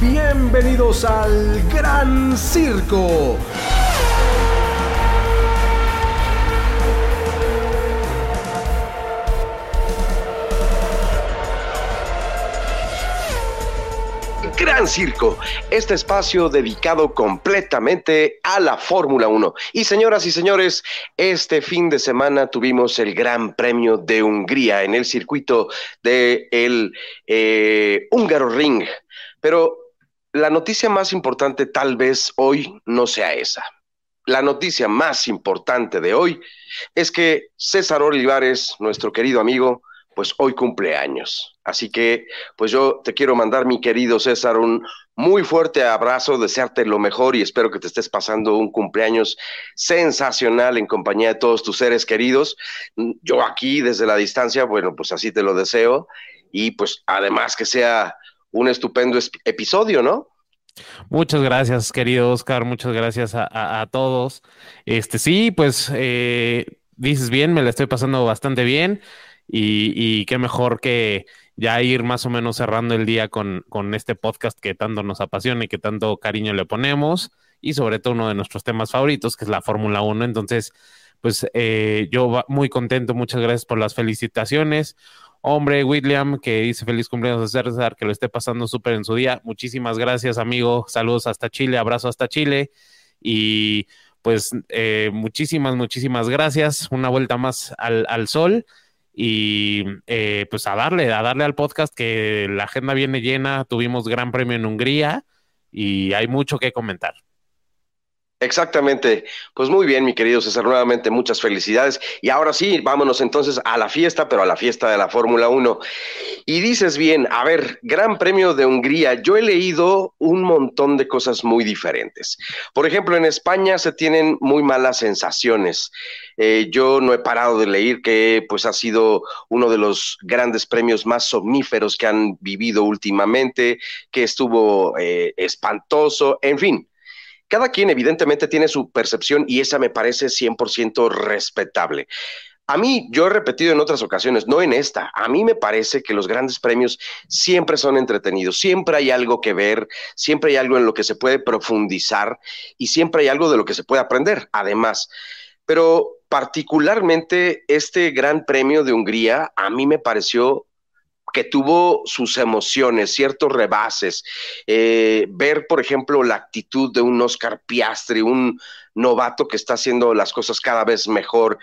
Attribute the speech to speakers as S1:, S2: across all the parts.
S1: Bienvenidos al Gran Circo.
S2: Gran Circo, este espacio dedicado completamente a la Fórmula 1. Y señoras y señores, este fin de semana tuvimos el Gran Premio de Hungría en el circuito de el eh, Húngaro Ring. Pero la noticia más importante tal vez hoy no sea esa. La noticia más importante de hoy es que César Olivares, nuestro querido amigo, pues hoy cumple años. Así que, pues yo te quiero mandar, mi querido César, un muy fuerte abrazo, desearte lo mejor y espero que te estés pasando un cumpleaños sensacional en compañía de todos tus seres queridos. Yo aquí desde la distancia, bueno, pues así te lo deseo y pues además que sea un estupendo episodio, ¿no?
S3: Muchas gracias, querido Oscar. Muchas gracias a, todos. Este sí, pues eh, dices bien, me la estoy pasando bastante bien. Y, qué mejor que ya ir más o menos cerrando el día con, con este podcast que tanto nos apasiona y que tanto cariño le ponemos, y sobre todo uno de nuestros temas favoritos, que es la Fórmula 1. Entonces, pues eh, yo muy contento, muchas gracias por las felicitaciones. Hombre, William, que dice feliz cumpleaños a César, que lo esté pasando súper en su día. Muchísimas gracias, amigo. Saludos hasta Chile, abrazo hasta Chile. Y pues eh, muchísimas, muchísimas gracias. Una vuelta más al, al sol y eh, pues a darle, a darle al podcast que la agenda viene llena, tuvimos gran premio en Hungría y hay mucho que comentar.
S2: Exactamente. Pues muy bien, mi querido César, nuevamente muchas felicidades. Y ahora sí, vámonos entonces a la fiesta, pero a la fiesta de la Fórmula 1. Y dices bien, a ver, Gran Premio de Hungría, yo he leído un montón de cosas muy diferentes. Por ejemplo, en España se tienen muy malas sensaciones. Eh, yo no he parado de leer que pues ha sido uno de los grandes premios más somníferos que han vivido últimamente, que estuvo eh, espantoso, en fin cada quien evidentemente tiene su percepción y esa me parece 100% respetable. A mí, yo he repetido en otras ocasiones, no en esta, a mí me parece que los grandes premios siempre son entretenidos, siempre hay algo que ver, siempre hay algo en lo que se puede profundizar y siempre hay algo de lo que se puede aprender, además. Pero particularmente este Gran Premio de Hungría a mí me pareció que tuvo sus emociones, ciertos rebases. Eh, ver, por ejemplo, la actitud de un Oscar Piastri, un novato que está haciendo las cosas cada vez mejor.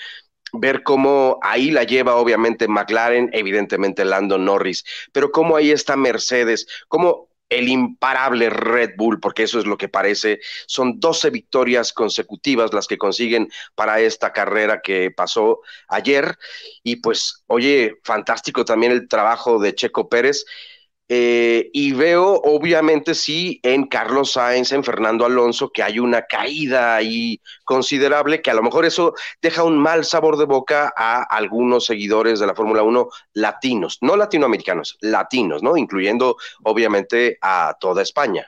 S2: Ver cómo ahí la lleva, obviamente, McLaren, evidentemente Lando Norris, pero cómo ahí está Mercedes, cómo el imparable Red Bull, porque eso es lo que parece. Son 12 victorias consecutivas las que consiguen para esta carrera que pasó ayer. Y pues, oye, fantástico también el trabajo de Checo Pérez. Eh, y veo, obviamente, sí, en Carlos Sainz, en Fernando Alonso, que hay una caída ahí considerable, que a lo mejor eso deja un mal sabor de boca a algunos seguidores de la Fórmula 1 latinos, no latinoamericanos, latinos, ¿no? Incluyendo, obviamente, a toda España.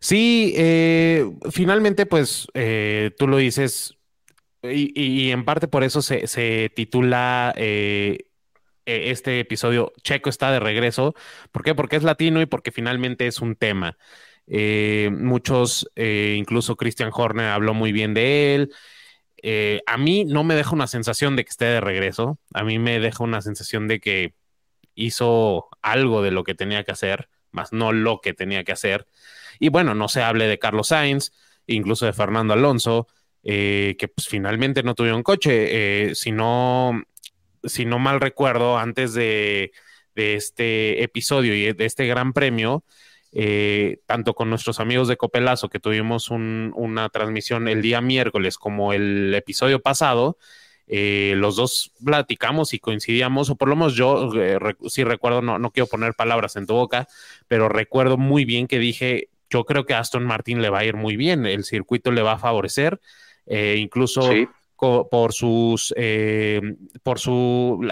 S3: Sí, eh, finalmente, pues eh, tú lo dices, y, en parte por eso se, se titula este episodio, Checo está de regreso. ¿Por qué? Porque es latino y porque finalmente es un tema. Eh, muchos, eh, incluso Christian Horner habló muy bien de él. a mí no me deja una sensación de que esté de regreso. A mí me deja una sensación de que hizo algo de lo que tenía que hacer, más no lo que tenía que hacer. Y bueno, no se hable de Carlos Sainz, incluso de Fernando Alonso, que pues finalmente no tuvieron coche, sino si no mal recuerdo, antes de, este episodio y de este gran premio, eh, tanto con nuestros amigos de Copelazo, que tuvimos una transmisión el día miércoles, como el episodio pasado, eh, los dos platicamos y coincidíamos, o por lo menos yo eh, sí recuerdo, no, no quiero poner palabras en tu boca, pero recuerdo muy bien que dije, yo creo que a Aston Martin le va a ir muy bien, el circuito le va a favorecer, incluso por sus eh, por su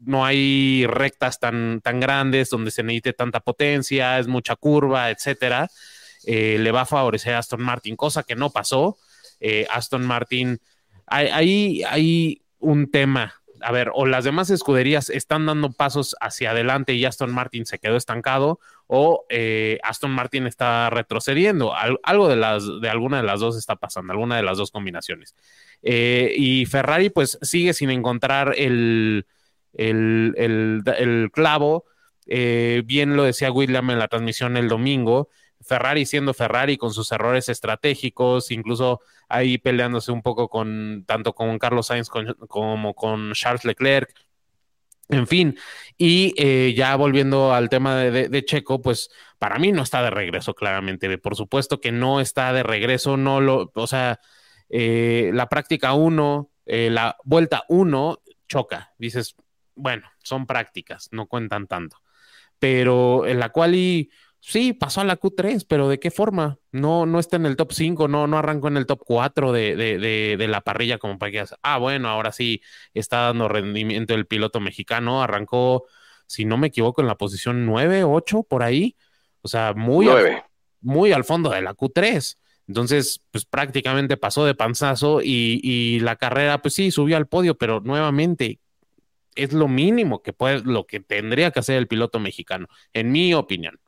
S3: no hay rectas tan tan grandes donde se necesite tanta potencia es mucha curva etcétera eh, le va a favorecer a Aston Martin cosa que no pasó. Eh, Aston Martin hay, hay un tema. A ver, o las demás escuderías están dando pasos hacia adelante y Aston Martin se quedó estancado, o eh, Aston Martin está retrocediendo. algo de, las, de alguna de las dos está pasando, alguna de las dos combinaciones. Eh, y Ferrari pues sigue sin encontrar el, el, clavo. Eh, bien lo decía William en la transmisión el domingo. Ferrari siendo Ferrari con sus errores estratégicos, incluso ahí peleándose un poco con tanto con Carlos Sainz como con Charles Leclerc. En fin, y eh, ya volviendo al tema de, Checo, pues para mí no está de regreso, claramente. Por supuesto que no está de regreso, no lo, o sea, eh, la práctica 1, eh, la vuelta 1 choca. Dices, bueno, son prácticas, no cuentan tanto. Pero en la cual y Sí, pasó a la Q3, pero ¿de qué forma? No, no está en el top 5, no, no arrancó en el top 4 de, de, de, la parrilla como para que ah, bueno, ahora sí está dando rendimiento el piloto mexicano, arrancó, si no me equivoco, en la posición 9, 8, por ahí, o sea, muy, al, muy al fondo de la Q3. Entonces, pues prácticamente pasó de panzazo y, y la carrera, pues sí, subió al podio, pero nuevamente es lo mínimo que puede, lo que tendría que hacer el piloto mexicano, en mi opinión.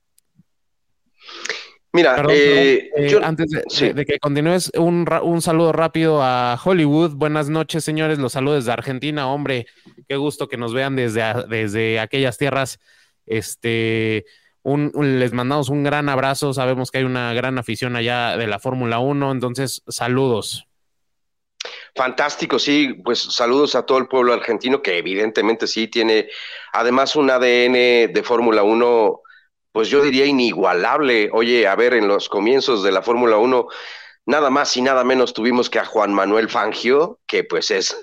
S2: Mira,
S3: eh, eh, antes de, que continúes, un, saludo rápido a Hollywood. Buenas noches, señores. Los saludos desde Argentina. Hombre, qué gusto que nos vean desde, desde aquellas tierras. Este, les mandamos un gran abrazo. Sabemos que hay una gran afición allá de la Fórmula 1. Entonces, saludos.
S2: Fantástico, sí, pues saludos a todo el pueblo argentino que evidentemente sí tiene además un ADN de Fórmula 1 pues yo diría inigualable. Oye, a ver, en los comienzos de la Fórmula 1, nada más y nada menos tuvimos que a Juan Manuel Fangio, que pues es,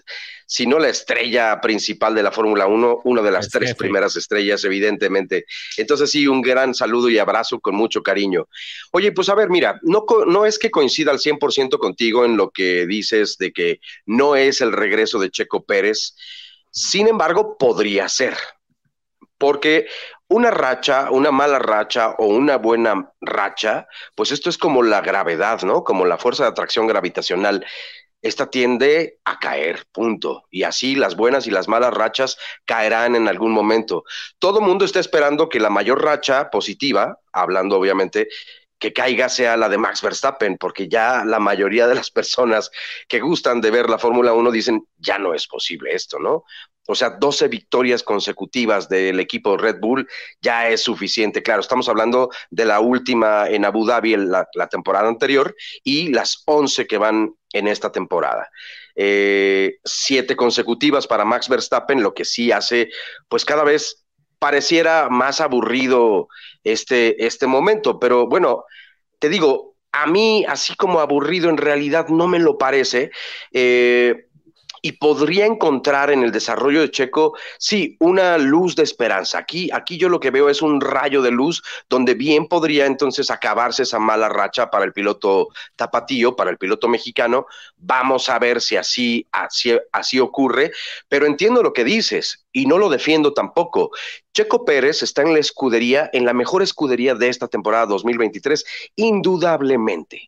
S2: si no la estrella principal de la Fórmula 1, una de las tres primeras estrellas, evidentemente. Entonces sí, un gran saludo y abrazo con mucho cariño. Oye, pues a ver, mira, no, no es que coincida al 100% contigo en lo que dices de que no es el regreso de Checo Pérez, sin embargo, podría ser porque una racha, una mala racha o una buena racha, pues esto es como la gravedad, ¿no? Como la fuerza de atracción gravitacional. Esta tiende a caer, punto. Y así las buenas y las malas rachas caerán en algún momento. Todo mundo está esperando que la mayor racha positiva, hablando obviamente, que caiga sea la de Max Verstappen, porque ya la mayoría de las personas que gustan de ver la Fórmula 1 dicen, ya no es posible esto, ¿no? O sea, 12 victorias consecutivas del equipo Red Bull ya es suficiente. Claro, estamos hablando de la última en Abu Dhabi la, temporada anterior y las 11 que van en esta temporada. Eh, siete consecutivas para Max Verstappen, lo que sí hace, pues cada vez pareciera más aburrido este, este momento. Pero bueno, te digo, a mí, así como aburrido, en realidad no me lo parece. Eh, y podría encontrar en el desarrollo de Checo, sí, una luz de esperanza. Aquí, aquí yo lo que veo es un rayo de luz donde bien podría entonces acabarse esa mala racha para el piloto tapatío, para el piloto mexicano. Vamos a ver si así, así, así ocurre, pero entiendo lo que dices y no lo defiendo tampoco. Checo Pérez está en la escudería, en la mejor escudería de esta temporada 2023, indudablemente.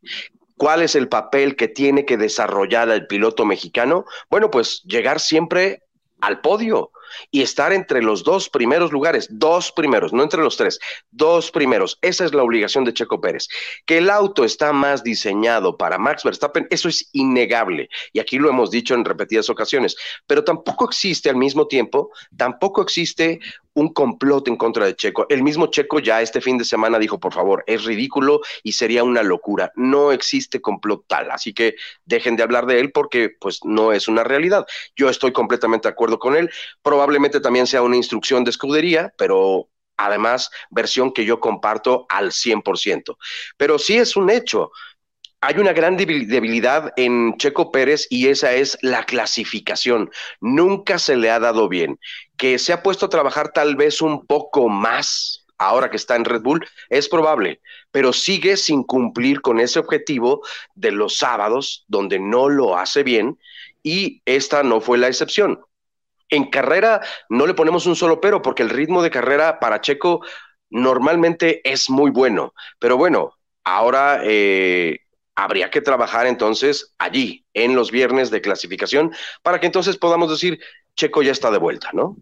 S2: ¿Cuál es el papel que tiene que desarrollar el piloto mexicano? Bueno, pues llegar siempre al podio y estar entre los dos primeros lugares, dos primeros, no entre los tres, dos primeros. Esa es la obligación de Checo Pérez. Que el auto está más diseñado para Max Verstappen, eso es innegable y aquí lo hemos dicho en repetidas ocasiones, pero tampoco existe al mismo tiempo, tampoco existe un complot en contra de Checo. El mismo Checo ya este fin de semana dijo, por favor, es ridículo y sería una locura. No existe complot tal, así que dejen de hablar de él porque pues no es una realidad. Yo estoy completamente de acuerdo con él. Probablemente también sea una instrucción de escudería, pero además versión que yo comparto al 100%. Pero sí es un hecho hay una gran debilidad en Checo Pérez y esa es la clasificación. Nunca se le ha dado bien. Que se ha puesto a trabajar tal vez un poco más ahora que está en Red Bull, es probable, pero sigue sin cumplir con ese objetivo de los sábados donde no lo hace bien y esta no fue la excepción. En carrera no le ponemos un solo pero porque el ritmo de carrera para Checo normalmente es muy bueno, pero bueno, ahora eh, habría que trabajar entonces allí, en los viernes de clasificación, para que entonces podamos decir, Checo ya está de vuelta, ¿no?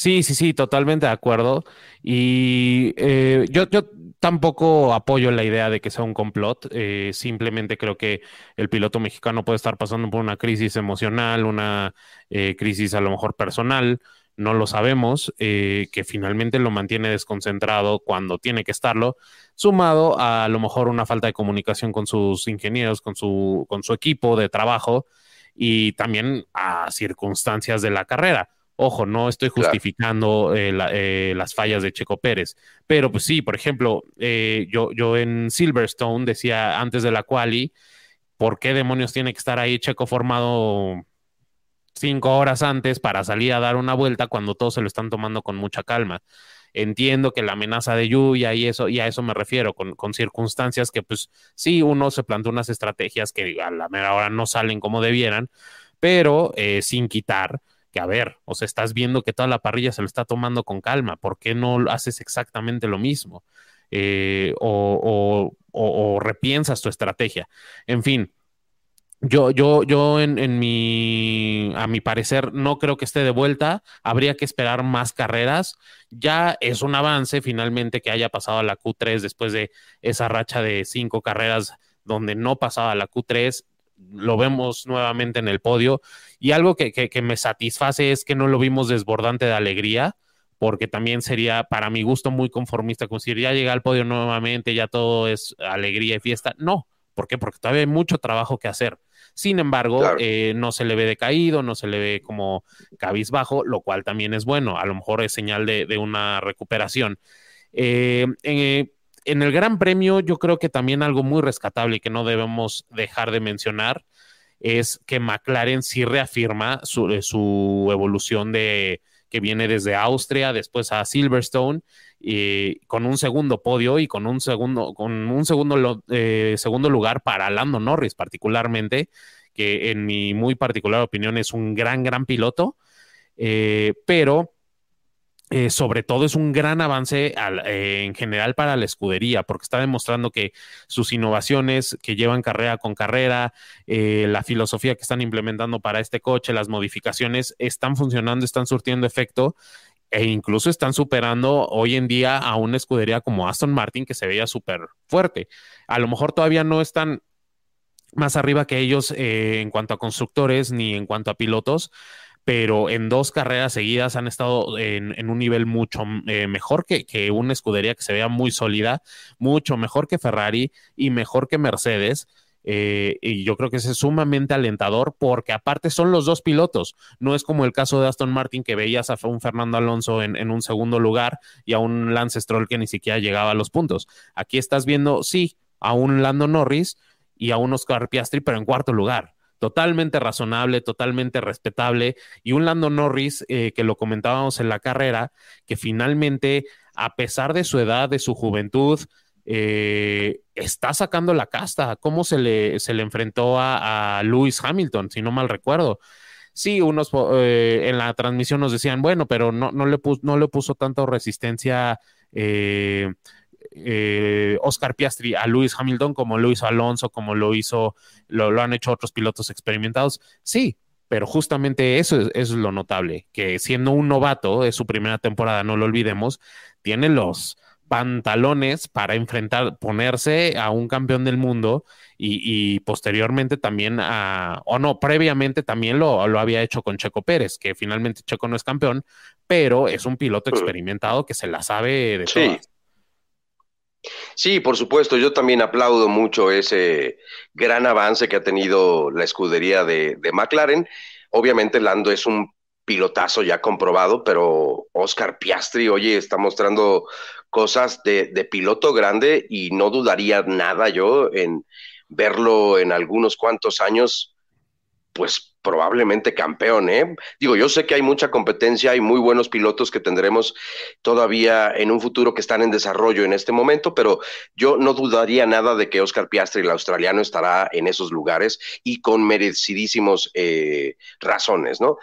S3: Sí, sí, sí, totalmente de acuerdo. Y eh, yo, yo tampoco apoyo la idea de que sea un complot. Eh, simplemente creo que el piloto mexicano puede estar pasando por una crisis emocional, una eh, crisis a lo mejor personal, no lo sabemos, que finalmente lo mantiene desconcentrado cuando tiene que estarlo, sumado a, a lo mejor una falta de comunicación con sus ingenieros, con su, con su equipo de trabajo y también a circunstancias de la carrera Ojo, no estoy justificando eh, eh, las fallas de Checo Pérez, pero pues sí, por ejemplo, eh, yo, yo en Silverstone decía antes de la quali, ¿por qué demonios tiene que estar ahí Checo formado cinco horas antes para salir a dar una vuelta cuando todos se lo están tomando con mucha calma? Entiendo que la amenaza de lluvia y eso, y a eso me refiero, con, con circunstancias que pues sí, uno se plantea unas estrategias que a la mera hora no salen como debieran, pero sin quitar que a ver, o sea, estás viendo que toda la parrilla se lo está tomando con calma, ¿por qué no haces exactamente lo mismo? Eh, o, repiensas tu estrategia. En fin, yo, yo, yo en, en, mi, a mi parecer, no creo que esté de vuelta. Habría que esperar más carreras. Ya es un avance finalmente que haya pasado a la Q3 después de esa racha de cinco carreras donde no pasaba la Q3 lo vemos nuevamente en el podio. Y algo que, me satisface es que no lo vimos desbordante de alegría, porque también sería para mi gusto muy conformista, como decir, ya llega al podio nuevamente, ya todo es alegría y fiesta. No, ¿por qué? Porque todavía hay mucho trabajo que hacer. Sin embargo, eh, no se le ve decaído, no se le ve como cabizbajo, lo cual también es bueno. A lo mejor es señal de, una recuperación. Eh, eh en el Gran Premio yo creo que también algo muy rescatable y que no debemos dejar de mencionar es que McLaren sí reafirma su, eh, evolución de que viene desde Austria, después a Silverstone, y con un segundo podio y con un segundo, con un segundo, eh, segundo lugar para Lando Norris, particularmente, que en mi muy particular opinión es un gran, gran piloto, eh, pero eh, sobre todo es un gran avance eh, en general para la escudería, porque está demostrando que sus innovaciones que llevan carrera con carrera, eh, la filosofía que están implementando para este coche, las modificaciones están funcionando, están surtiendo efecto e incluso están superando hoy en día a una escudería como Aston Martin que se veía súper fuerte. A lo mejor todavía no están más arriba que ellos en cuanto a constructores ni en cuanto a pilotos, pero en dos carreras seguidas han estado en, un nivel mucho eh, mejor que, que, una escudería que se vea muy sólida, mucho mejor que Ferrari y mejor que Mercedes. Eh, y yo creo que ese es sumamente alentador porque aparte son los dos pilotos. No es como el caso de Aston Martin que veías a un Fernando Alonso en, en un segundo lugar y a un Lance Stroll que ni siquiera llegaba a los puntos. Aquí estás viendo, sí, a un Lando Norris y a un Oscar Piastri, pero en cuarto lugar totalmente razonable, totalmente respetable, y un Lando Norris, eh, que lo comentábamos en la carrera, que finalmente, a pesar de su edad, de su juventud, eh, está sacando la casta. ¿Cómo se le, se le enfrentó a, Lewis Hamilton, si no mal recuerdo? Sí, unos eh, en la transmisión nos decían, bueno, pero no, no, le, puso, no le puso tanto resistencia eh, Oscar Piastri a Luis Hamilton, como lo hizo Alonso, como lo hizo, lo, han hecho otros pilotos experimentados. Sí, pero justamente eso es, lo notable, que siendo un novato, de su primera temporada, no lo olvidemos, tiene los pantalones para enfrentar, ponerse a un campeón del mundo y, posteriormente también a, o no, previamente también lo, lo, había hecho con Checo Pérez, que finalmente Checo no es campeón, pero es un piloto experimentado que se la sabe de sí.
S2: Sí, por supuesto, yo también aplaudo mucho ese gran avance que ha tenido la escudería de, McLaren. Obviamente Lando es un pilotazo ya comprobado, pero Oscar Piastri, oye, está mostrando cosas de, de piloto grande y no dudaría nada yo en verlo en algunos cuantos años, pues probablemente campeón, ¿eh? Digo, yo sé que hay mucha competencia, hay muy buenos pilotos que tendremos todavía en un futuro que están en desarrollo en este momento, pero yo no dudaría nada de que Oscar Piastri, el australiano, estará en esos lugares y con merecidísimos eh, razones, ¿no?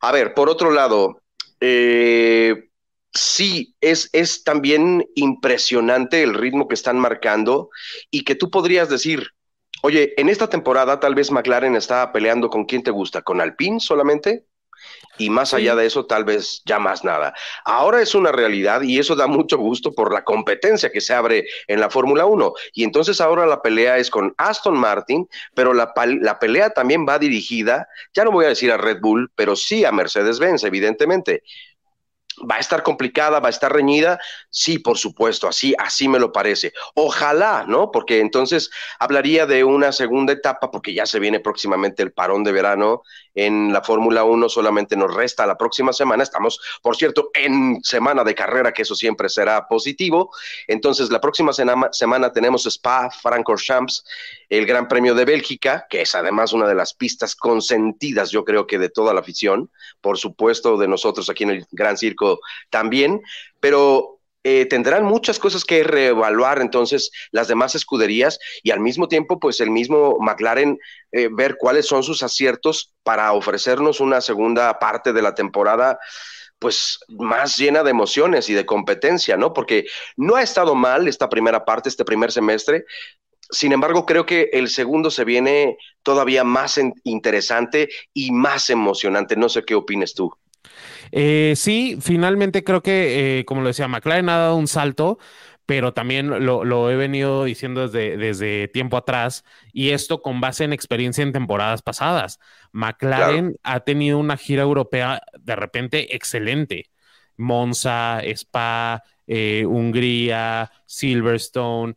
S2: A ver, por otro lado, eh, sí, es, es también impresionante el ritmo que están marcando y que tú podrías decir, Oye, en esta temporada tal vez McLaren está peleando con quién te gusta, con Alpine solamente. y más allá de eso, tal vez ya más nada. Ahora es una realidad y eso da mucho gusto por la competencia que se abre en la Fórmula 1. Y entonces ahora la pelea es con Aston Martin, pero la, la pelea también va dirigida, ya no voy a decir a Red Bull, pero sí a Mercedes-Benz, evidentemente. ¿Va a estar complicada? ¿Va a estar reñida? Sí, por supuesto, así, así me lo parece. Ojalá, ¿no? Porque entonces hablaría de una segunda etapa, porque ya se viene próximamente el parón de verano en la Fórmula 1, solamente nos resta la próxima semana. Estamos, por cierto, en semana de carrera, que eso siempre será positivo. Entonces, la próxima semana tenemos Spa Francorchamps, el Gran Premio de Bélgica, que es además una de las pistas consentidas, yo creo que de toda la afición, por supuesto, de nosotros aquí en el Gran Circo también, pero eh, tendrán muchas cosas que reevaluar entonces las demás escuderías y al mismo tiempo pues el mismo McLaren eh, ver cuáles son sus aciertos para ofrecernos una segunda parte de la temporada pues más llena de emociones y de competencia, ¿no? Porque no ha estado mal esta primera parte, este primer semestre. Sin embargo, creo que el segundo se viene todavía más interesante y más emocionante. No sé qué opines tú.
S3: Eh, sí, finalmente creo que, eh, como lo decía, McLaren ha dado un salto, pero también lo, he venido diciendo desde, desde, tiempo atrás, y esto con base en experiencia en temporadas pasadas. McLaren ha tenido una gira europea de repente excelente. Monza, Spa, eh, Hungría, Silverstone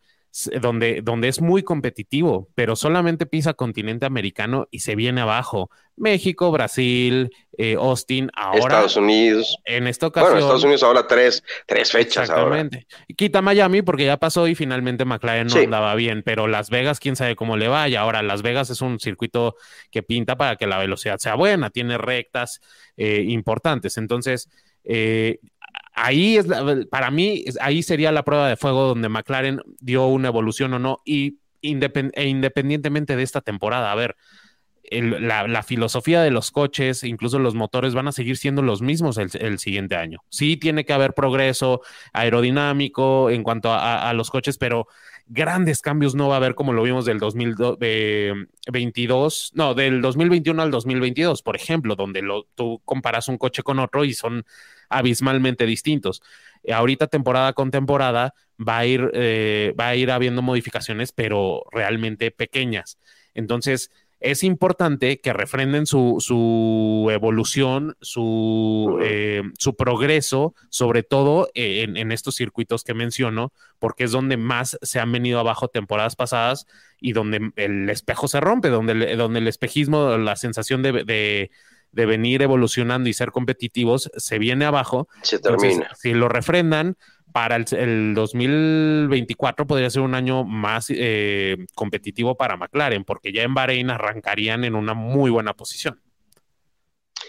S3: donde, donde es muy competitivo, pero solamente pisa continente americano y se viene abajo. México, Brasil, eh, Austin, ahora.
S2: Estados Unidos.
S3: En esta ocasión.
S2: Bueno, Estados Unidos ahora tres, tres fechas
S3: exactamente. Quita Miami porque ya pasó y finalmente McLaren no andaba bien, pero Las Vegas, quién sabe cómo le va. Y ahora Las Vegas es un circuito que pinta para que la velocidad sea buena, tiene rectas eh, importantes. Entonces, eh, ahí es para mí, ahí sería la prueba de fuego donde McLaren dio una evolución o no, y e independientemente de esta temporada, a ver, la, filosofía de los coches, incluso los motores, van a seguir siendo los mismos el, siguiente año. Sí tiene que haber progreso aerodinámico en cuanto a, los coches, pero grandes cambios no va a haber como lo vimos del 2022, no, del 2021 al 2022, por ejemplo, donde lo, tú comparas un coche con otro y son abismalmente distintos. ahorita temporada con temporada va a ir, eh, va a ir habiendo modificaciones, pero realmente pequeñas. Entonces, es importante que refrenden su, evolución, su, eh, su, progreso, sobre todo en, estos circuitos que menciono, porque es donde más se han venido abajo temporadas pasadas y donde el espejo se rompe, donde, donde el espejismo, la sensación de, venir evolucionando y ser competitivos se viene abajo.
S2: Se termina.
S3: si lo refrendan, para el, 2024 podría ser un año más eh, competitivo para McLaren, porque ya en Bahrein arrancarían en una muy buena posición.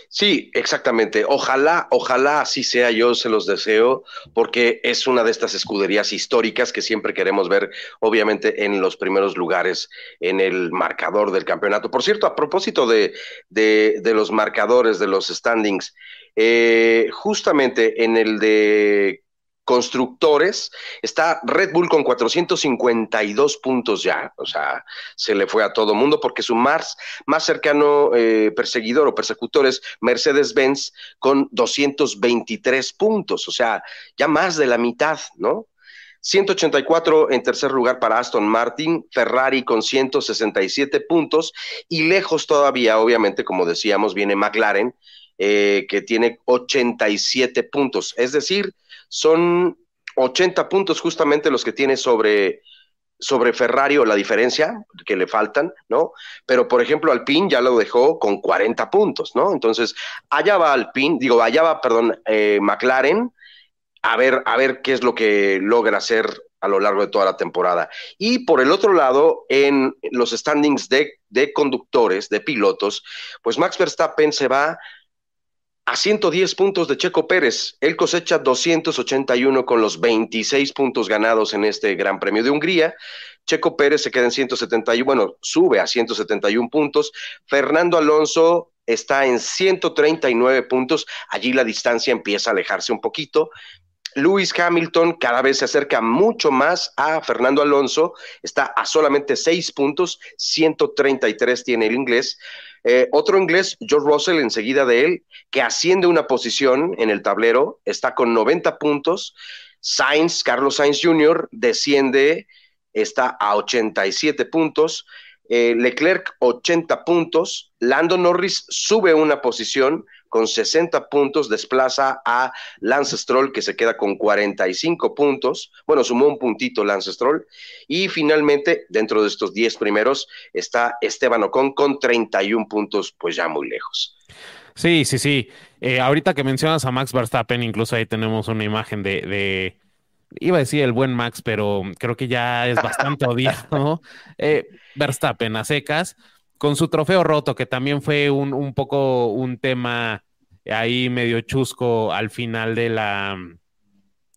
S2: Sí, exactamente. Ojalá, ojalá así sea, yo se los deseo, porque es una de estas escuderías históricas que siempre queremos ver, obviamente, en los primeros lugares en el marcador del campeonato. Por cierto, a propósito de, de, los marcadores, de los standings, eh, justamente en el de constructores, está Red Bull con 452 puntos ya, o sea, se le fue a todo mundo porque su más, más cercano eh, perseguidor o persecutor es Mercedes-Benz con 223 puntos, o sea, ya más de la mitad, ¿no? 184 en tercer lugar para Aston Martin, Ferrari con 167 puntos y lejos todavía, obviamente, como decíamos, viene McLaren, eh, que tiene 87 puntos, es decir, son 80 puntos justamente los que tiene sobre, sobre Ferrari la diferencia que le faltan, ¿no? Pero, por ejemplo, Alpine ya lo dejó con 40 puntos, ¿no? Entonces, allá va Alpine, digo, allá va, perdón, eh, McLaren, a ver, a ver qué es lo que logra hacer a lo largo de toda la temporada. Y por el otro lado, en los standings de, de conductores, de pilotos, pues Max Verstappen se va a 110 puntos de Checo Pérez. Él cosecha 281 con los 26 puntos ganados en este Gran Premio de Hungría. Checo Pérez se queda en 171, bueno, sube a 171 puntos. Fernando Alonso está en 139 puntos. Allí la distancia empieza a alejarse un poquito. Lewis Hamilton cada vez se acerca mucho más a Fernando Alonso, está a solamente 6 puntos, 133 tiene el inglés. Eh, otro inglés, George Russell, enseguida de él, que asciende una posición en el tablero, está con 90 puntos. Sainz, Carlos Sainz Jr., desciende, está a 87 puntos. Eh, Leclerc 80 puntos, Lando Norris sube una posición con 60 puntos, desplaza a Lance Stroll que se queda con 45 puntos, bueno, sumó un puntito Lance Stroll y finalmente dentro de estos 10 primeros está Esteban Ocon con 31 puntos, pues ya muy lejos.
S3: Sí, sí, sí. Eh, ahorita que mencionas a Max Verstappen, incluso ahí tenemos una imagen de iba a decir el buen Max, pero creo que ya es bastante odiado. Eh, Verstappen a secas, con su trofeo roto, que también fue un, un, poco un tema ahí medio chusco al final de la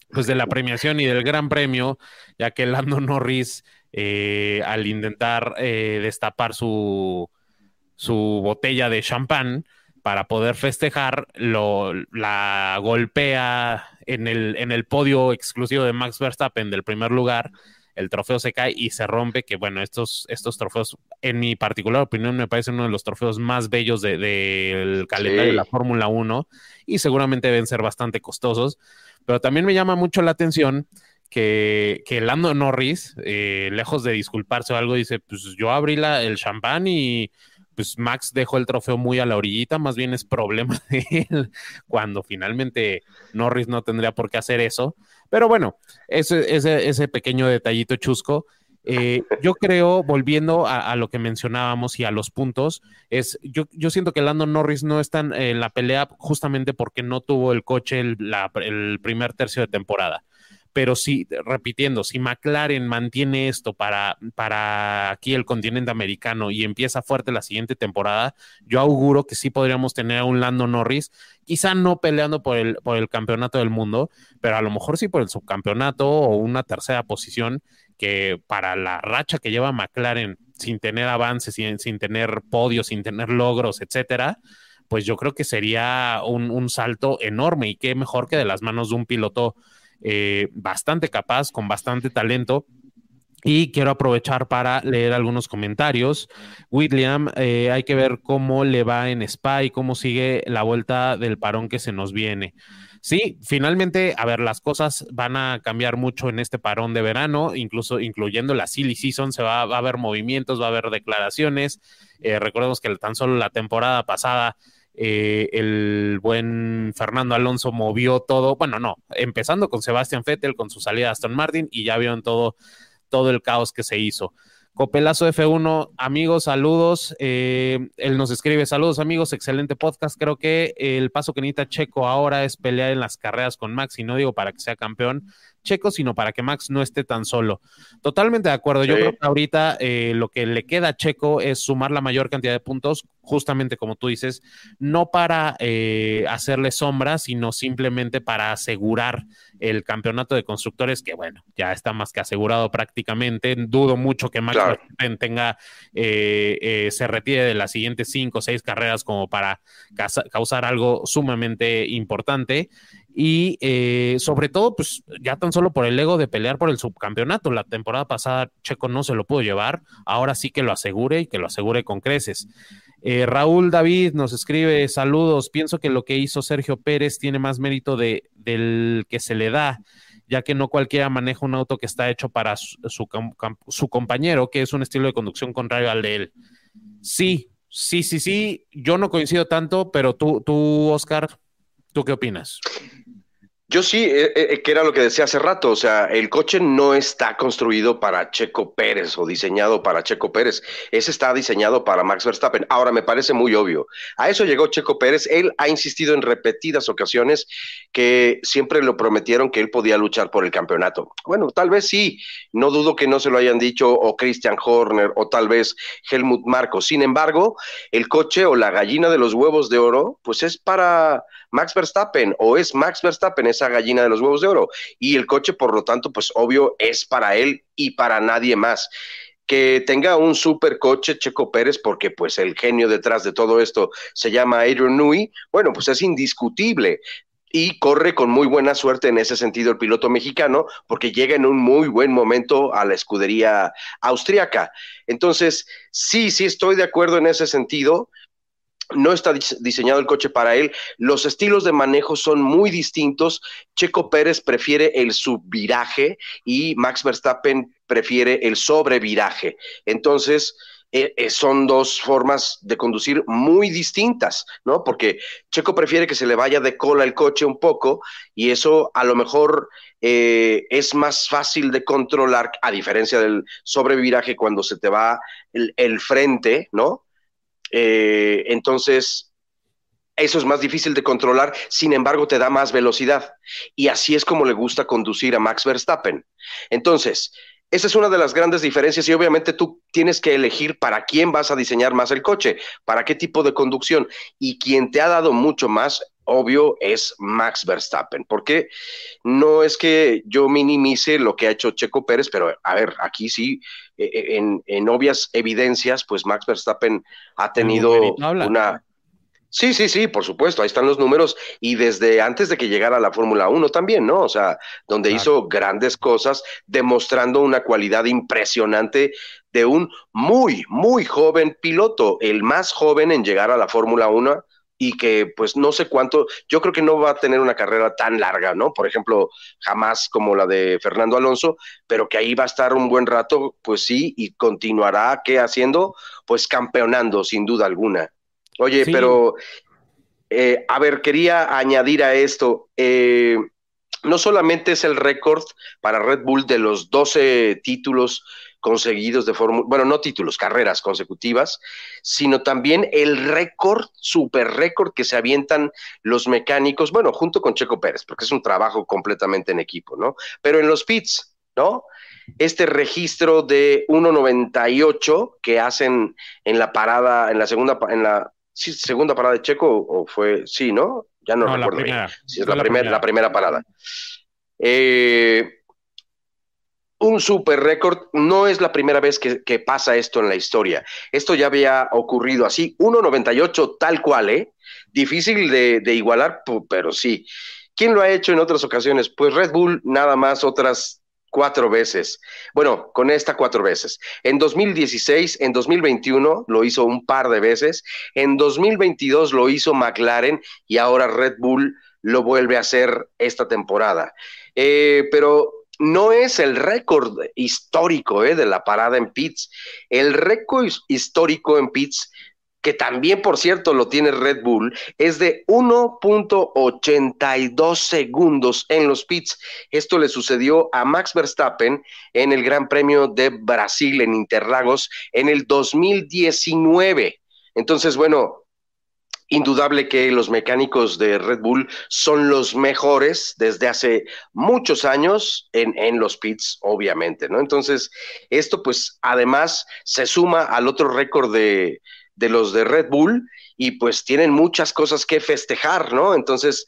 S3: pues de la premiación y del gran premio, ya que Lando Norris eh, al intentar eh, destapar su, su botella de champán, para poder festejar, lo, la golpea en el, en el podio exclusivo de Max Verstappen del primer lugar, el trofeo se cae y se rompe, que bueno, estos, estos trofeos, en mi particular opinión, me parecen uno de los trofeos más bellos del de, calendario de la Fórmula 1 y seguramente deben ser bastante costosos, pero también me llama mucho la atención que, que Lando Norris, eh, lejos de disculparse o algo, dice, pues yo abrí la, el champán y pues Max dejó el trofeo muy a la orillita, más bien es problema de él, cuando finalmente Norris no tendría por qué hacer eso. Pero bueno, ese, ese, ese pequeño detallito chusco. Eh, yo creo, volviendo a, lo que mencionábamos y a los puntos, es yo, yo siento que Lando Norris no está en, la pelea justamente porque no tuvo el coche el primer tercio de temporada pero sí, repitiendo, si McLaren mantiene esto para, para aquí el continente americano y empieza fuerte la siguiente temporada, yo auguro que sí podríamos tener a un Lando Norris, quizá no peleando por el, por el campeonato del mundo, pero a lo mejor sí por el subcampeonato o una tercera posición que para la racha que lleva McLaren sin tener avances, sin, sin tener podios, sin tener logros, etcétera, pues yo creo que sería un, un salto enorme y qué mejor que de las manos de un piloto eh, bastante capaz, con bastante talento. Y quiero aprovechar para leer algunos comentarios. William, eh, hay que ver cómo le va en Spa y cómo sigue la vuelta del parón que se nos viene. Sí, finalmente, a ver, las cosas van a cambiar mucho en este parón de verano, incluso incluyendo la silly season, se va, a haber movimientos, va a haber declaraciones. Eh, recordemos que tan solo la temporada pasada eh, el buen Fernando Alonso movió todo, bueno, no, empezando con Sebastián Vettel, con su salida a Aston Martin, y ya vieron todo, todo el caos que se hizo. Copelazo F1, amigos, saludos. Eh, él nos escribe, saludos amigos, excelente podcast. Creo que el paso que necesita Checo ahora es pelear en las carreras con Max, y no digo para que sea campeón, Checo, sino para que Max no esté tan solo. Totalmente de acuerdo. Yo creo que ahorita eh, lo que le queda a Checo es sumar la mayor cantidad de puntos, justamente como tú dices, no para eh, hacerle sombra, sino simplemente para asegurar el campeonato de constructores, que bueno, ya está más que asegurado prácticamente. Dudo mucho que Max tenga, eh, se retire de las siguientes cinco o seis carreras como para causar algo sumamente importante y eh, sobre todo, pues ya tan solo por el ego de pelear por el subcampeonato. La temporada pasada Checo no se lo pudo llevar, ahora sí que lo asegure y que lo asegure con creces. Eh, Raúl David nos escribe, saludos, pienso que lo que hizo Sergio Pérez tiene más mérito de, del que se le da, ya que no cualquiera maneja un auto que está hecho para su, su compañero, que es un estilo de conducción contrario al de él. Sí, sí, sí, sí, yo no coincido tanto, pero tú, tú, Oscar, ¿tú qué opinas?
S2: Yo sí, eh, eh, que era lo que decía hace rato, o sea, el coche no está construido para Checo Pérez o diseñado para Checo Pérez, ese está diseñado para Max Verstappen. Ahora, me parece muy obvio, a eso llegó Checo Pérez, él ha insistido en repetidas ocasiones que siempre lo prometieron que él podía luchar por el campeonato. Bueno, tal vez sí, no dudo que no se lo hayan dicho o Christian Horner o tal vez Helmut Marco. Sin embargo, el coche o la gallina de los huevos de oro, pues es para Max Verstappen o es Max Verstappen esa gallina de los huevos de oro y el coche por lo tanto pues obvio es para él y para nadie más que tenga un super coche Checo Pérez, porque pues el genio detrás de todo esto se llama Adrian Newey, bueno, pues es indiscutible. Y corre con muy buena suerte en ese sentido el piloto mexicano, porque llega en un muy buen momento a la escudería austriaca. Entonces, sí, sí estoy de acuerdo en ese sentido no está diseñado el coche para él. Los estilos de manejo son muy distintos. Checo Pérez prefiere el subviraje y Max Verstappen prefiere el sobreviraje. Entonces, eh, eh, son dos formas de conducir muy distintas, ¿no? Porque Checo prefiere que se le vaya de cola el coche un poco y eso a lo mejor eh, es más fácil de controlar, a diferencia del sobreviraje cuando se te va el frente, ¿no? Eh, entonces, eso es más difícil de controlar, sin embargo, te da más velocidad. Y así es como le gusta conducir a Max Verstappen. Entonces, esa es una de las grandes diferencias y obviamente tú tienes que elegir para quién vas a diseñar más el coche, para qué tipo de conducción. Y quien te ha dado mucho más, obvio, es Max Verstappen. Porque no es que yo minimice lo que ha hecho Checo Pérez, pero a ver, aquí sí e, e, en, obvias evidencias, pues Max Verstappen ha tenido una... Sí, sí, sí, por supuesto, ahí están los números y desde antes de que llegara a la Fórmula 1 también, ¿no? O sea, donde hizo grandes cosas, demostrando una cualidad impresionante de un muy, muy joven piloto, el más joven en llegar a la Fórmula 1 y que pues no sé cuánto, yo creo que no va a tener una carrera tan larga, ¿no? Por ejemplo, jamás como la de Fernando Alonso, pero que ahí va a estar un buen rato, pues sí, y continuará, ¿qué haciendo? Pues campeonando, sin duda alguna. Oye, pero, eh, a ver, quería añadir a esto, eh, no solamente es el récord para Red Bull de los 12 títulos conseguidos de Fórmula, bueno, no títulos, carreras consecutivas, sino también el récord, super récord que se avientan los mecánicos, bueno, junto con Checo Pérez, porque es un trabajo completamente en equipo, ¿no? Pero en los pits, ¿no? Este registro de 1.98 que hacen en la parada, en la segunda, en la segunda parada de Checo, o fue, sí, ¿no? Ya no, recuerdo. Sí, es la, primera, la primera parada. Eh, un super récord. No es la primera vez que, pasa esto en la historia. Esto ya había ocurrido así. 1.98 tal cual, ¿eh? Difícil de, igualar, pero sí. ¿Quién lo ha hecho en otras ocasiones? Pues Red Bull nada más otras cuatro veces. Bueno, con esta cuatro veces. En 2016, en 2021 lo hizo un par de veces. En 2022 lo hizo McLaren y ahora Red Bull lo vuelve a hacer esta temporada. Eh, pero no es el récord histórico eh, de la parada en pits. El récord histórico en pits, que también, por cierto, lo tiene Red Bull, es de 1.82 segundos en los pits. Esto le sucedió a Max Verstappen en el Gran Premio de Brasil en Interlagos en el 2019. Entonces, bueno, indudable que los mecánicos de Red Bull son los mejores desde hace muchos años en, en, los pits, obviamente, ¿no? Entonces, esto pues además se suma al otro récord de, de los de Red Bull y pues tienen muchas cosas que festejar, ¿no? Entonces,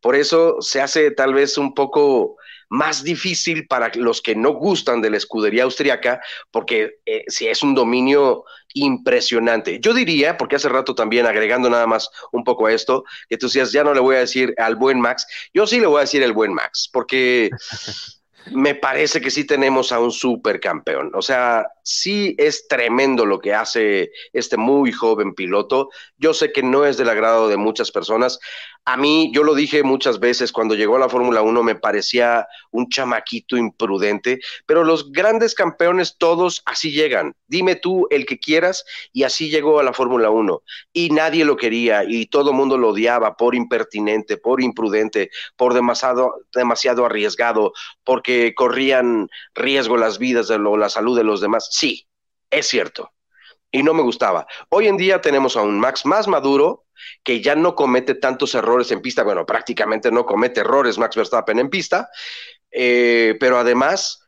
S2: por eso se hace tal vez un poco más difícil para los que no gustan de la escudería austriaca, porque eh, si es un dominio impresionante. Yo diría, porque hace rato también agregando nada más un poco a esto, que tú decías, ya no le voy a decir al buen Max, yo sí le voy a decir el buen Max, porque me parece que sí tenemos a un supercampeón. O sea, sí es tremendo lo que hace este muy joven piloto. Yo sé que no es del agrado de muchas personas. A mí, yo lo dije muchas veces, cuando llegó a la Fórmula 1 me parecía un chamaquito imprudente, pero los grandes campeones todos así llegan. Dime tú el que quieras y así llegó a la Fórmula 1. Y nadie lo quería y todo el mundo lo odiaba por impertinente, por imprudente, por demasiado, demasiado arriesgado, porque corrían riesgo las vidas de la salud de los demás. Sí, es cierto. Y no me gustaba. Hoy en día tenemos a un Max más maduro, que ya no comete tantos errores en pista, bueno, prácticamente no comete errores Max Verstappen en pista, eh, pero además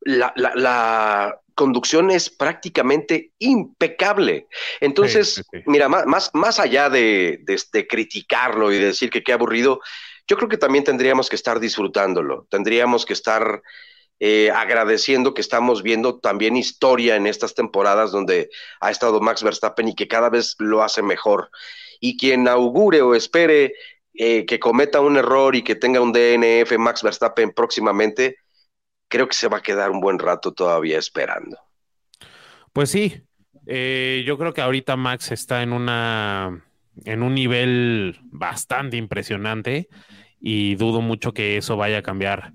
S2: la, conducción es prácticamente impecable. Entonces, mira, más, más allá de, de, criticarlo y de decir que qué aburrido, yo creo que también tendríamos que estar disfrutándolo, tendríamos que estar eh, agradeciendo que estamos viendo también historia en estas temporadas donde ha estado Max Verstappen y que cada vez lo hace mejor. Y quien augure o espere eh, que cometa un error y que tenga un DNF Max Verstappen próximamente, creo que se va a quedar un buen rato todavía esperando.
S3: Pues sí, Eh, yo creo que ahorita Max está en una en un nivel bastante impresionante y dudo mucho que eso vaya a cambiar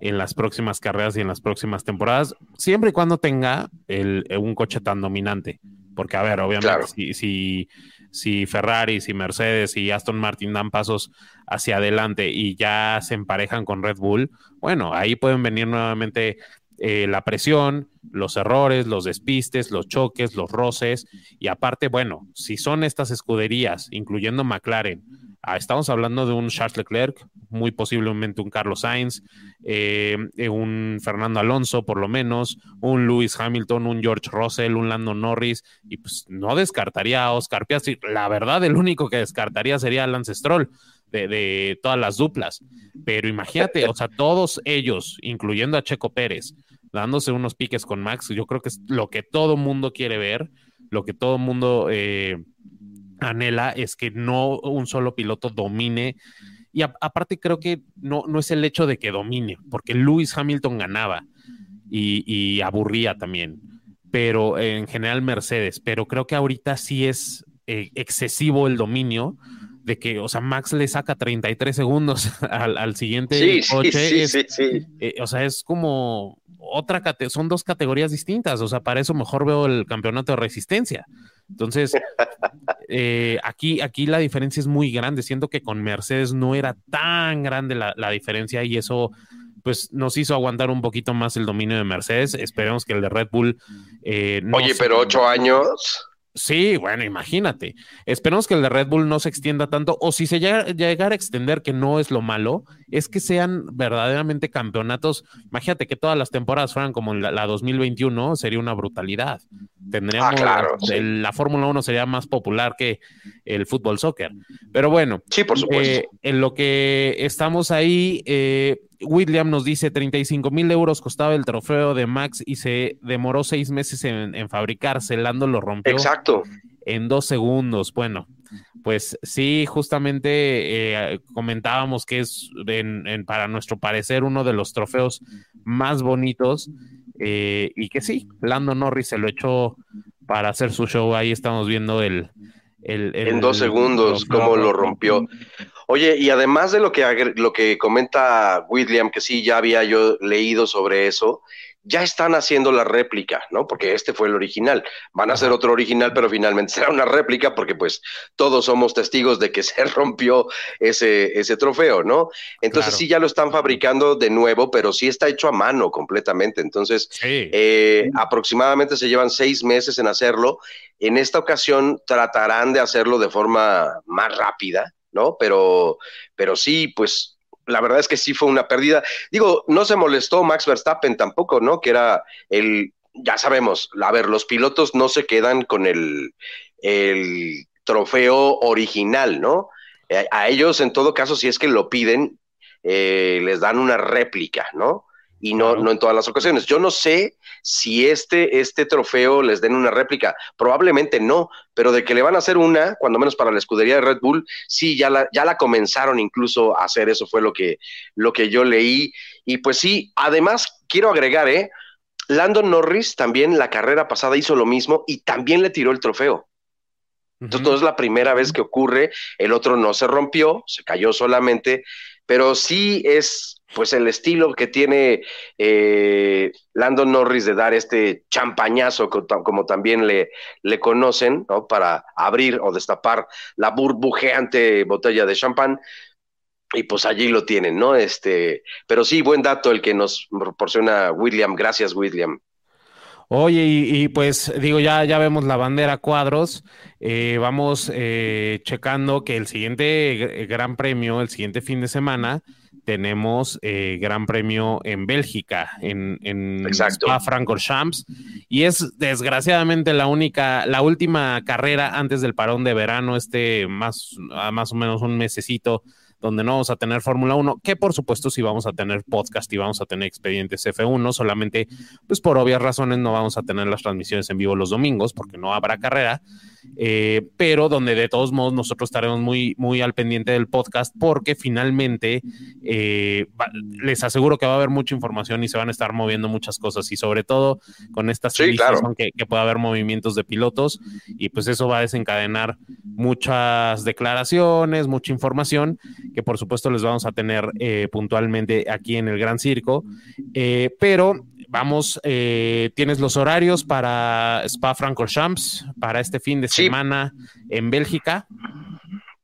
S3: en las próximas carreras y en las próximas temporadas, siempre y cuando tenga el, un coche tan dominante. Porque, a ver, obviamente, si, si, si Ferrari, si Mercedes y Aston Martin dan pasos hacia adelante y ya se emparejan con Red Bull, bueno, ahí pueden venir nuevamente eh, la presión, los errores, los despistes, los choques, los roces. Y aparte, bueno, si son estas escuderías, incluyendo McLaren, ah, estamos hablando de un Charles Leclerc, muy posiblemente un Carlos Sainz, eh, un Fernando Alonso, por lo menos, un Lewis Hamilton, un George Russell, un Lando Norris, y pues no descartaría a Oscar Piastri. La verdad, el único que descartaría sería Lance Stroll. De, de, todas las duplas. Pero imagínate, o sea, todos ellos, incluyendo a Checo Pérez, dándose unos piques con Max. Yo creo que es lo que todo mundo quiere ver, lo que todo mundo eh, anhela es que no un solo piloto domine. Y aparte creo que no, no es el hecho de que domine, porque Lewis Hamilton ganaba y, aburría también, pero en general Mercedes, pero creo que ahorita sí es eh, excesivo el dominio de que, o sea, Max le saca 33 segundos al, siguiente coche. Sí, sí, eh, o sea, es como otra son dos categorías distintas. O sea, para eso mejor veo el campeonato de resistencia. Entonces, eh, aquí, aquí la diferencia es muy grande. Siento que con Mercedes no era tan grande la, diferencia y eso pues nos hizo aguantar un poquito más el dominio de Mercedes. Esperemos que el de Red Bull.
S2: Eh, Oye, pero ocho años.
S3: Sí, bueno, imagínate. Esperemos que el de Red Bull no se extienda tanto, o si se llega, a extender, que no es lo malo, es que sean verdaderamente campeonatos. Imagínate que todas las temporadas fueran como la, la 2021, sería una brutalidad. Tendríamos, ah, la Fórmula 1 sería más popular que el fútbol soccer. Pero bueno,
S2: sí, por supuesto.
S3: Eh, en lo que estamos ahí, eh, William nos dice 35 mil euros costaba el trofeo de Max y se demoró seis meses en, fabricarse. Lando lo rompió.
S2: Exacto.
S3: En dos segundos. Bueno, pues sí, justamente eh, comentábamos que es para nuestro parecer uno de los trofeos más bonitos eh, y que sí, Lando Norris se lo echó para hacer su show. Ahí estamos viendo el,
S2: en dos segundos, cómo lo rompió. Oye, y además de lo que, lo que comenta William, que sí, ya había yo leído sobre eso, ya están haciendo la réplica, ¿no? Porque este fue el original. Van a hacer otro original, pero finalmente será una réplica porque pues todos somos testigos de que se rompió ese, ese trofeo, ¿no? Entonces sí, ya lo están fabricando de nuevo, pero sí está hecho a mano completamente. Entonces, eh, aproximadamente se llevan seis meses en hacerlo. En esta ocasión tratarán de hacerlo de forma más rápida, ¿no? Pero, pero sí, pues la verdad es que sí fue una pérdida. Digo, no se molestó Max Verstappen tampoco, ¿no? Que era el, ya sabemos, a ver, los pilotos no se quedan con el, el trofeo original, ¿no? Eh, a, ellos, en todo caso, si es que lo piden, eh, les dan una réplica, ¿no? Y no, no en todas las ocasiones. Yo no sé si este, este trofeo les den una réplica, probablemente no, pero de que le van a hacer una, cuando menos para la escudería de Red Bull, sí, ya la, ya la comenzaron incluso a hacer, eso fue lo que, lo que yo leí. Y pues sí, además quiero agregar, ¿eh? Landon Norris también la carrera pasada hizo lo mismo y también le tiró el trofeo. Entonces no es la primera vez que ocurre, el otro no se rompió, se cayó solamente, pero sí es pues el estilo que tiene eh, Landon Norris de dar este champañazo, como, también le, le conocen, ¿no? Para abrir o destapar la burbujeante botella de champán. Y pues allí lo tienen, ¿no? Este, pero sí, buen dato el que nos proporciona William. Gracias, William.
S3: Oye, y, pues digo, ya, ya vemos la bandera cuadros. Eh, vamos eh, checando que el siguiente gran premio, el siguiente fin de semana, tenemos eh, Gran Premio en Bélgica, en, en Spa Francorchamps, y es desgraciadamente la única, la última carrera antes del parón de verano, este más, más o menos un mesecito donde no vamos a tener Fórmula 1, que por supuesto sí vamos a tener podcast y vamos a tener expedientes F1, solamente pues por obvias razones no vamos a tener las transmisiones en vivo los domingos porque no habrá carrera, eh, pero donde de todos modos nosotros estaremos muy, muy al pendiente del podcast porque finalmente eh, les aseguro que va a haber mucha información y se van a estar moviendo muchas cosas y sobre todo con estas
S2: sí, claro.
S3: que, que pueda haber movimientos de pilotos y pues eso va a desencadenar muchas declaraciones, mucha información que por supuesto les vamos a tener eh, puntualmente aquí en el Gran Circo, pero vamos, eh, tienes los horarios para Spa Francorchamps para este fin de
S2: Sí.
S3: semana en Bélgica.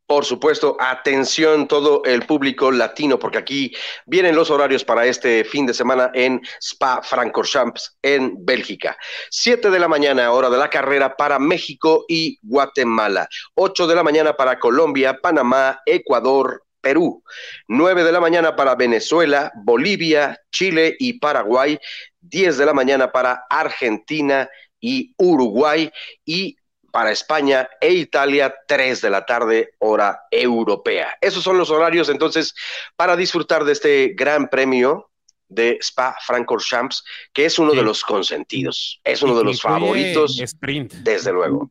S2: Por supuesto, atención todo el público latino, porque aquí vienen los horarios para este fin de semana en Spa Francorchamps en Bélgica. Siete de la mañana, hora de la carrera para México y Guatemala. Ocho de la mañana para Colombia, Panamá, Ecuador, Perú. Nueve de la mañana para Venezuela, Bolivia, Chile y Paraguay. Diez de la mañana para Argentina y Uruguay. Y para España e Italia, 3 de la tarde, hora europea. Esos son los horarios entonces para disfrutar de este gran premio de Spa Francorchamps, que es uno
S3: Sí.
S2: de los consentidos, es uno de los favoritos,
S3: Sprint.
S2: desde luego.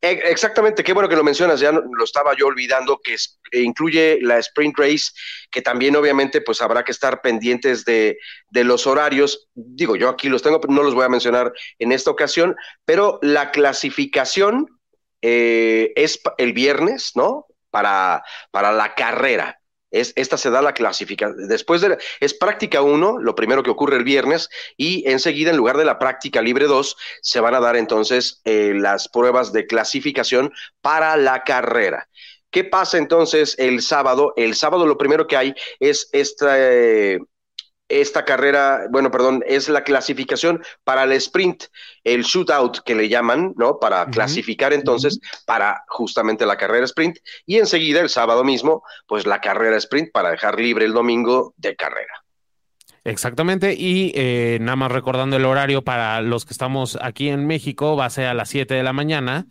S2: E- Exactamente, qué bueno que lo mencionas, ya lo estaba yo olvidando, que incluye la Sprint Race, que también obviamente pues habrá que estar pendientes de, los horarios. Digo, yo aquí los tengo, pero no los voy a mencionar en esta ocasión, pero la clasificación eh, es el viernes, ¿no? Para, para la carrera. Es, esta se da la clasificación. Después de, es práctica 1, lo primero que ocurre el viernes, y enseguida, en lugar de la práctica libre 2, se van a dar entonces eh, las pruebas de clasificación para la carrera. ¿Qué pasa entonces el sábado? El sábado lo primero que hay es esta, eh, esta carrera, bueno, perdón, es la clasificación para el sprint, el shootout que le llaman, ¿no? Para clasificar entonces para justamente la carrera sprint y enseguida el sábado mismo, pues la carrera sprint para dejar libre el domingo de carrera.
S3: Exactamente, y eh, nada más recordando el horario para los que estamos aquí en México, va a ser a las 7 de la mañana.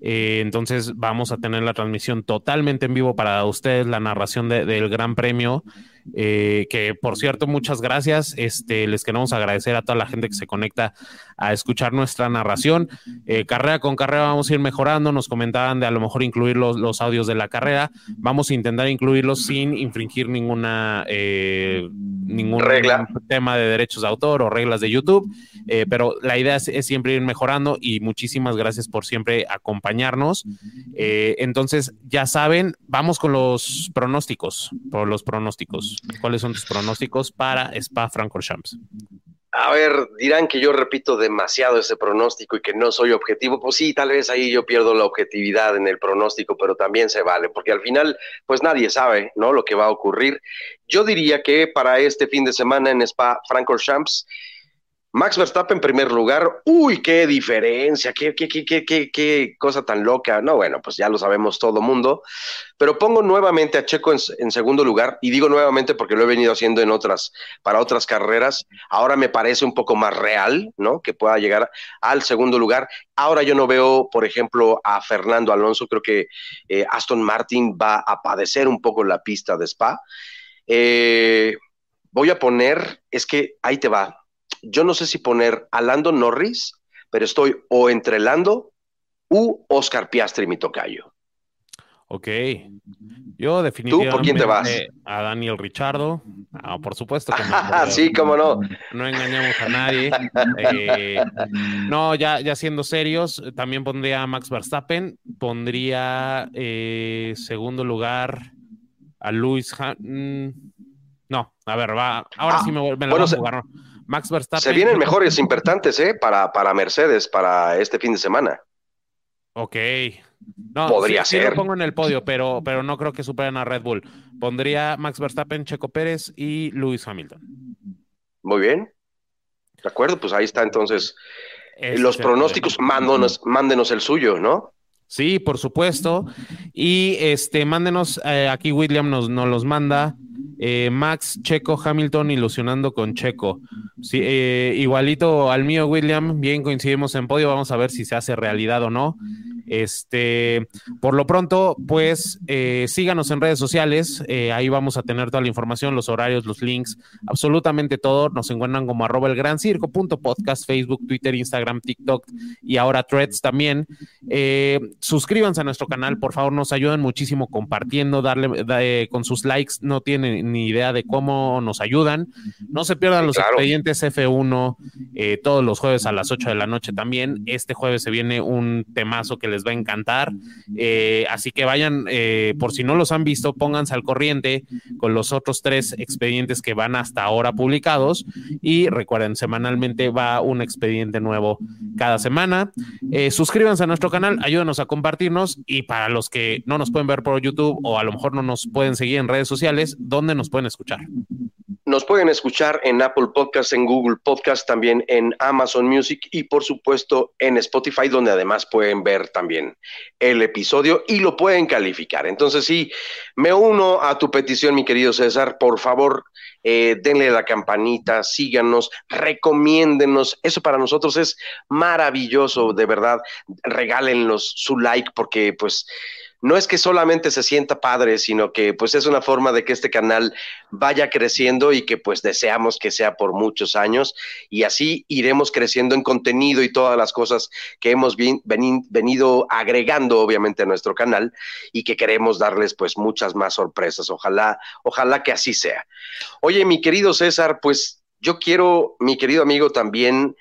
S3: Eh, entonces vamos a tener la transmisión totalmente en vivo para ustedes, la narración de- del Gran Premio. Eh, que por cierto, muchas gracias. Este, les queremos agradecer a toda la gente que se conecta a escuchar nuestra narración. Eh, carrera con carrera vamos a ir mejorando. Nos comentaban de a lo mejor incluir los, los audios de la carrera. Vamos a intentar incluirlos sin infringir ninguna eh, ningún
S2: Regla.
S3: tema de derechos de autor o reglas de YouTube. Eh, pero la idea es, es siempre ir mejorando y muchísimas gracias por siempre acompañarnos. Eh, entonces, ya saben, vamos con los pronósticos, por los pronósticos. ¿Cuáles son tus pronósticos para Spa Francorchamps?
S2: A ver, dirán que yo repito demasiado ese pronóstico y que no soy objetivo. Pues sí, tal vez ahí yo pierdo la objetividad en el pronóstico, pero también se vale, porque al final, pues nadie sabe, ¿no? Lo que va a ocurrir. Yo diría que para este fin de semana en Spa Francorchamps, Max Verstappen en primer lugar. Uy, qué diferencia, qué, qué, qué, qué, cosa tan loca. No, bueno, pues ya lo sabemos todo mundo. Pero pongo nuevamente a Checo en, en, segundo lugar, y digo nuevamente porque lo he venido haciendo en otras, para otras carreras. Ahora me parece un poco más real, ¿no? Que pueda llegar al segundo lugar. Ahora yo no veo, por ejemplo, a Fernando Alonso. Creo que eh, Aston Martin va a padecer un poco la pista de Spa. Eh, voy a poner, es que ahí te va. Yo no sé si poner a Lando Norris, pero estoy o entre Lando u Oscar Piastri, mi tocayo.
S3: Ok. Yo definitivamente
S2: ¿Tú por quién te vas?
S3: a Daniel Richardo. Ah, por supuesto que
S2: no. sí, cómo no.
S3: No engañamos a nadie. Eh, no, ya, ya siendo serios, también pondría a Max Verstappen. Pondría eh, segundo lugar a Luis. Mm, no, a ver, va. Ahora ah, sí me, me la
S2: bueno,
S3: voy a jugar. ¿no? Max Verstappen.
S2: Se vienen mejores importantes, ¿eh? Para, para Mercedes, para este fin de semana.
S3: Ok. No,
S2: Podría
S3: sí,
S2: ser.
S3: Sí lo pongo en el podio, pero, pero no creo que superen a Red Bull. Pondría Max Verstappen, Checo Pérez y Lewis Hamilton.
S2: Muy bien. De acuerdo, pues ahí está entonces. Este, los pronósticos, mándenos, mándenos el suyo, ¿no?
S3: Sí, por supuesto. Y este, mándenos, eh, aquí William nos, nos los manda. Eh, Max, Checo, Hamilton, ilusionando con Checo. Sí, eh, igualito al mío, William, bien coincidimos en podio, vamos a ver si se hace realidad o no. Este, por lo pronto, pues eh, síganos en redes sociales, eh, ahí vamos a tener toda la información, los horarios, los links, absolutamente todo. Nos encuentran como arroba el gran circo punto podcast, Facebook, Twitter, Instagram, TikTok y ahora Threads también. Suscríbanse a nuestro canal, por favor, nos ayudan muchísimo compartiendo, darle con sus likes, no tienen ni idea de cómo nos ayudan. No se pierdan los expedientes F1 todos los jueves a las 8 de la noche también. Este jueves se viene un temazo que les va a encantar. Eh, así que vayan, eh, por si no los han visto, pónganse al corriente con los otros tres expedientes que van hasta ahora publicados. Y recuerden, semanalmente va un expediente nuevo cada semana. Eh, suscríbanse a nuestro canal, ayúdenos a compartirnos. Y para los que no nos pueden ver por YouTube o a lo mejor no nos pueden seguir en redes sociales, ¿dónde nos pueden escuchar?
S2: Nos pueden escuchar en Apple Podcast, en Google Podcast, también en Amazon Music y por supuesto en Spotify, donde además pueden ver también el episodio y lo pueden calificar. Entonces sí, me uno a tu petición, mi querido César. Por favor, eh, denle la campanita, síganos, recomiéndenos. Eso para nosotros es maravilloso, de verdad. Regálenlos su like porque pues no es que solamente se sienta padre, sino que pues es una forma de que este canal vaya creciendo y que pues deseamos que sea por muchos años y así iremos creciendo en contenido y todas las cosas que hemos venido agregando obviamente a nuestro canal y que queremos darles pues muchas más sorpresas. Ojalá, ojalá que así sea. Oye, mi querido César, pues yo quiero, mi querido amigo, también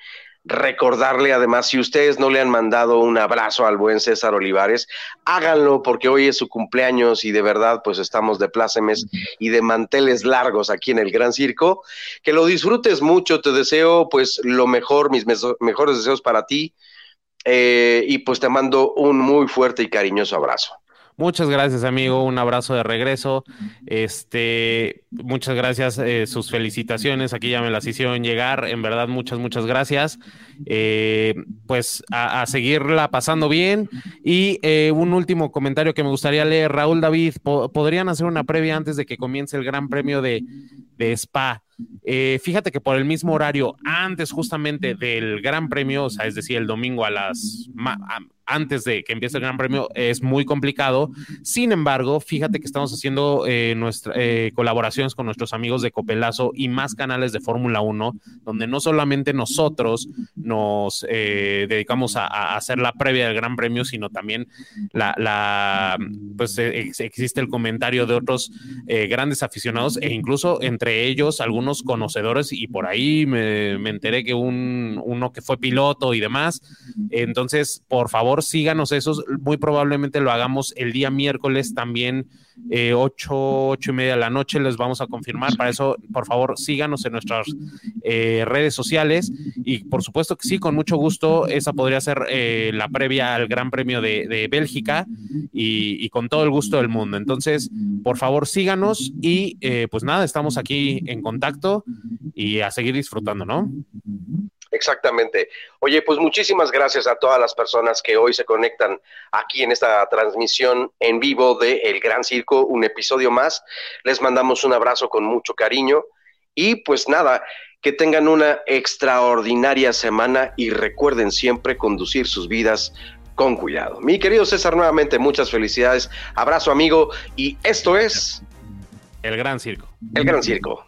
S2: recordarle además, si ustedes no le han mandado un abrazo al buen César Olivares, háganlo porque hoy es su cumpleaños y de verdad pues estamos de plácemes y de manteles largos aquí en el Gran Circo. Que lo disfrutes mucho, te deseo pues lo mejor, mis mejores deseos para ti eh, y pues te mando un muy fuerte y cariñoso abrazo.
S3: Muchas gracias, amigo. Un abrazo de regreso. Este, muchas gracias. Eh, sus felicitaciones. Aquí ya me las hicieron llegar. En verdad, muchas, muchas gracias. Eh, pues a, seguirla pasando bien. Y eh, un último comentario que me gustaría leer. Raúl David, ¿podrían hacer una previa antes de que comience el Gran Premio de, de Spa? fíjate que por el mismo horario, antes justamente del Gran Premio, o sea, es decir, el domingo a las antes de que empiece el Gran Premio es muy complicado. Sin embargo, fíjate que estamos haciendo eh, nuestra, eh, colaboraciones con nuestros amigos de Copelazo y más canales de Fórmula 1, donde no solamente nosotros nos eh, dedicamos a, hacer la previa del Gran Premio, sino también la, pues existe el comentario de otros grandes aficionados e incluso entre ellos algunos conocedores y por ahí me, me enteré que un, uno que fue piloto y demás. Entonces, por favor, síganos esos. Muy probablemente lo hagamos el día miércoles también, eh, 8, 8 y media de la noche. Les vamos a confirmar. Para eso, por favor, síganos en nuestras eh, redes sociales. Y por supuesto que sí, con mucho gusto. Esa podría ser eh, la previa al Gran Premio de, Bélgica y, con todo el gusto del mundo. Entonces, por favor, síganos y eh, pues nada, estamos aquí en contacto y a seguir disfrutando, ¿no?
S2: Exactamente. Oye, pues muchísimas gracias a todas las personas que hoy se conectan aquí en esta transmisión en vivo de El Gran Circo, un episodio más. Les mandamos un abrazo con mucho cariño y pues nada, que tengan una extraordinaria semana y recuerden siempre conducir sus vidas con cuidado. Mi querido César, nuevamente muchas felicidades, abrazo amigo y esto es...
S3: El Gran Circo.
S2: El Gran Circo.